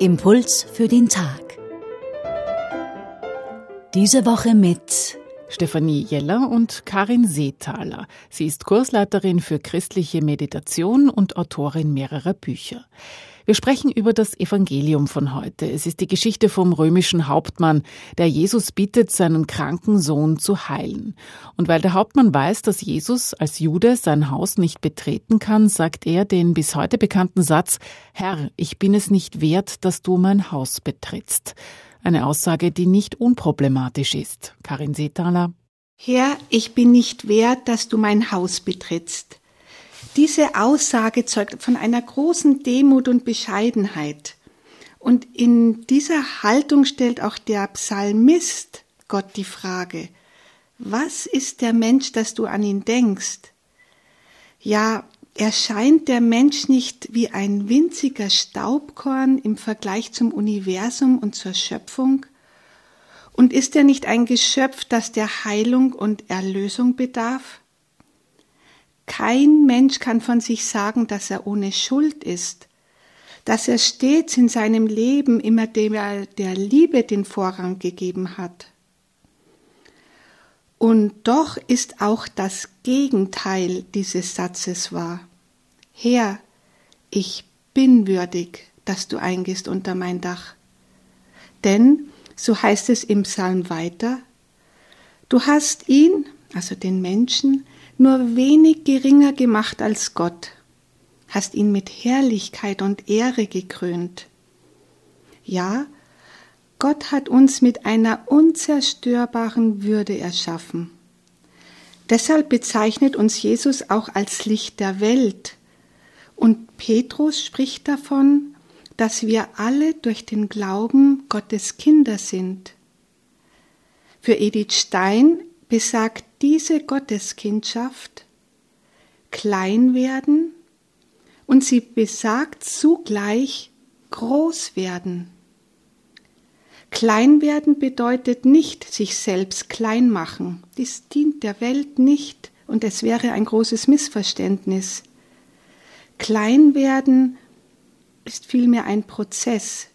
Impuls für den Tag. Diese Woche mit Stefanie Jeller und Karin Seethaler. Sie ist Kursleiterin für christliche Meditation und Autorin mehrerer Bücher. Wir sprechen über das Evangelium von heute. Es ist die Geschichte vom römischen Hauptmann, der Jesus bittet, seinen kranken Sohn zu heilen. Und weil der Hauptmann weiß, dass Jesus als Jude sein Haus nicht betreten kann, sagt er den bis heute bekannten Satz, Herr, ich bin es nicht wert, dass du mein Haus betrittst. Eine Aussage, die nicht unproblematisch ist. Karin Seethaler. Herr, ich bin nicht wert, dass du mein Haus betrittst. Diese Aussage zeugt von einer großen Demut und Bescheidenheit. Und in dieser Haltung stellt auch der Psalmist Gott die Frage, was ist der Mensch, dass du an ihn denkst? Ja, erscheint der Mensch nicht wie ein winziger Staubkorn im Vergleich zum Universum und zur Schöpfung? Und ist er nicht ein Geschöpf, das der Heilung und Erlösung bedarf? Kein Mensch kann von sich sagen, dass er ohne Schuld ist, dass er stets in seinem Leben immer der, der Liebe den Vorrang gegeben hat. Und doch ist auch das Gegenteil dieses Satzes wahr. Herr, ich bin würdig, dass du eingehst unter mein Dach. Denn, so heißt es im Psalm weiter, du hast ihn, also den Menschen, nur wenig geringer gemacht als Gott, hast ihn mit Herrlichkeit und Ehre gekrönt. Ja, Gott hat uns mit einer unzerstörbaren Würde erschaffen. Deshalb bezeichnet uns Jesus auch als Licht der Welt. Und Petrus spricht davon, dass wir alle durch den Glauben Gottes Kinder sind. Für Edith Stein besagt diese Gotteskindschaft klein werden und sie besagt zugleich groß werden. Klein werden bedeutet nicht sich selbst klein machen. Dies dient der Welt nicht und es wäre ein großes Missverständnis. Klein werden ist vielmehr ein Prozess,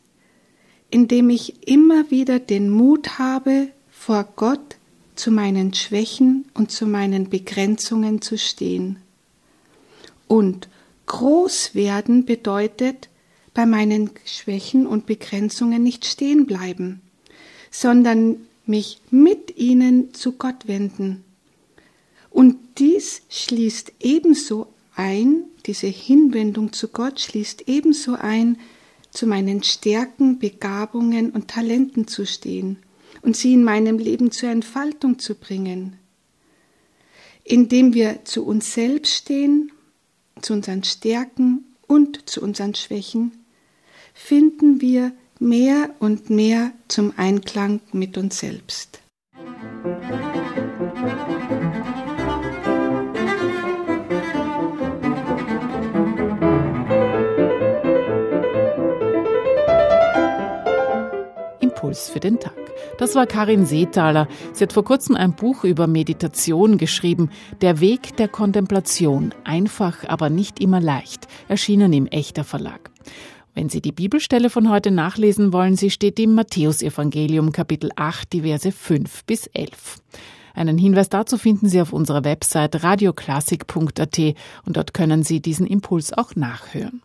in dem ich immer wieder den Mut habe, vor Gott zu meinen Schwächen und zu meinen Begrenzungen zu stehen. Und groß werden bedeutet, bei meinen Schwächen und Begrenzungen nicht stehen bleiben, sondern mich mit ihnen zu Gott wenden. Und dies schließt ebenso ein, diese Hinwendung zu Gott schließt ebenso ein, zu meinen Stärken, Begabungen und Talenten zu stehen und sie in meinem Leben zur Entfaltung zu bringen, indem wir zu uns selbst stehen, zu unseren Stärken und zu unseren Schwächen, finden wir mehr und mehr zum Einklang mit uns selbst. Impuls für den Tag. Das war Karin Seethaler. Sie hat vor kurzem ein Buch über Meditation geschrieben. Der Weg der Kontemplation. Einfach, aber nicht immer leicht. Erschienen im Echter Verlag. Wenn Sie die Bibelstelle von heute nachlesen wollen, sie steht im Matthäusevangelium Kapitel 8, die Verse 5 bis 11. Einen Hinweis dazu finden Sie auf unserer Website radioklassik.at und dort können Sie diesen Impuls auch nachhören.